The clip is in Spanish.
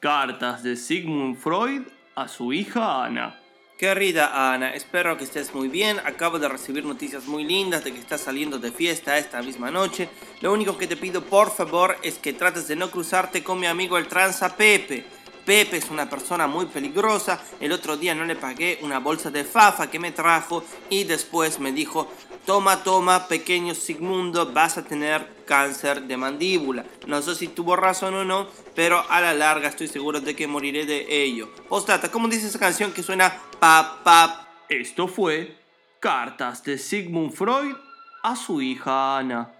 Cartas de Sigmund Freud a su hija Ana. Querida Ana, espero que estés muy bien. Acabo de recibir noticias muy lindas de que estás saliendo de fiesta esta misma noche. Lo único que te pido por favor es que trates de no cruzarte con mi amigo el tranza Pepe. Pepe es una persona muy peligrosa. El otro día no le pagué una bolsa de fafa que me trajo y después me dijo, toma, toma, pequeño Sigmundo, vas a tener cáncer de mandíbula. No sé si tuvo razón o no, pero a la larga estoy seguro de que moriré de ello. Postata, ¿cómo dice esa canción que suena pa? Esto fue Cartas de Sigmund Freud a su hija Ana.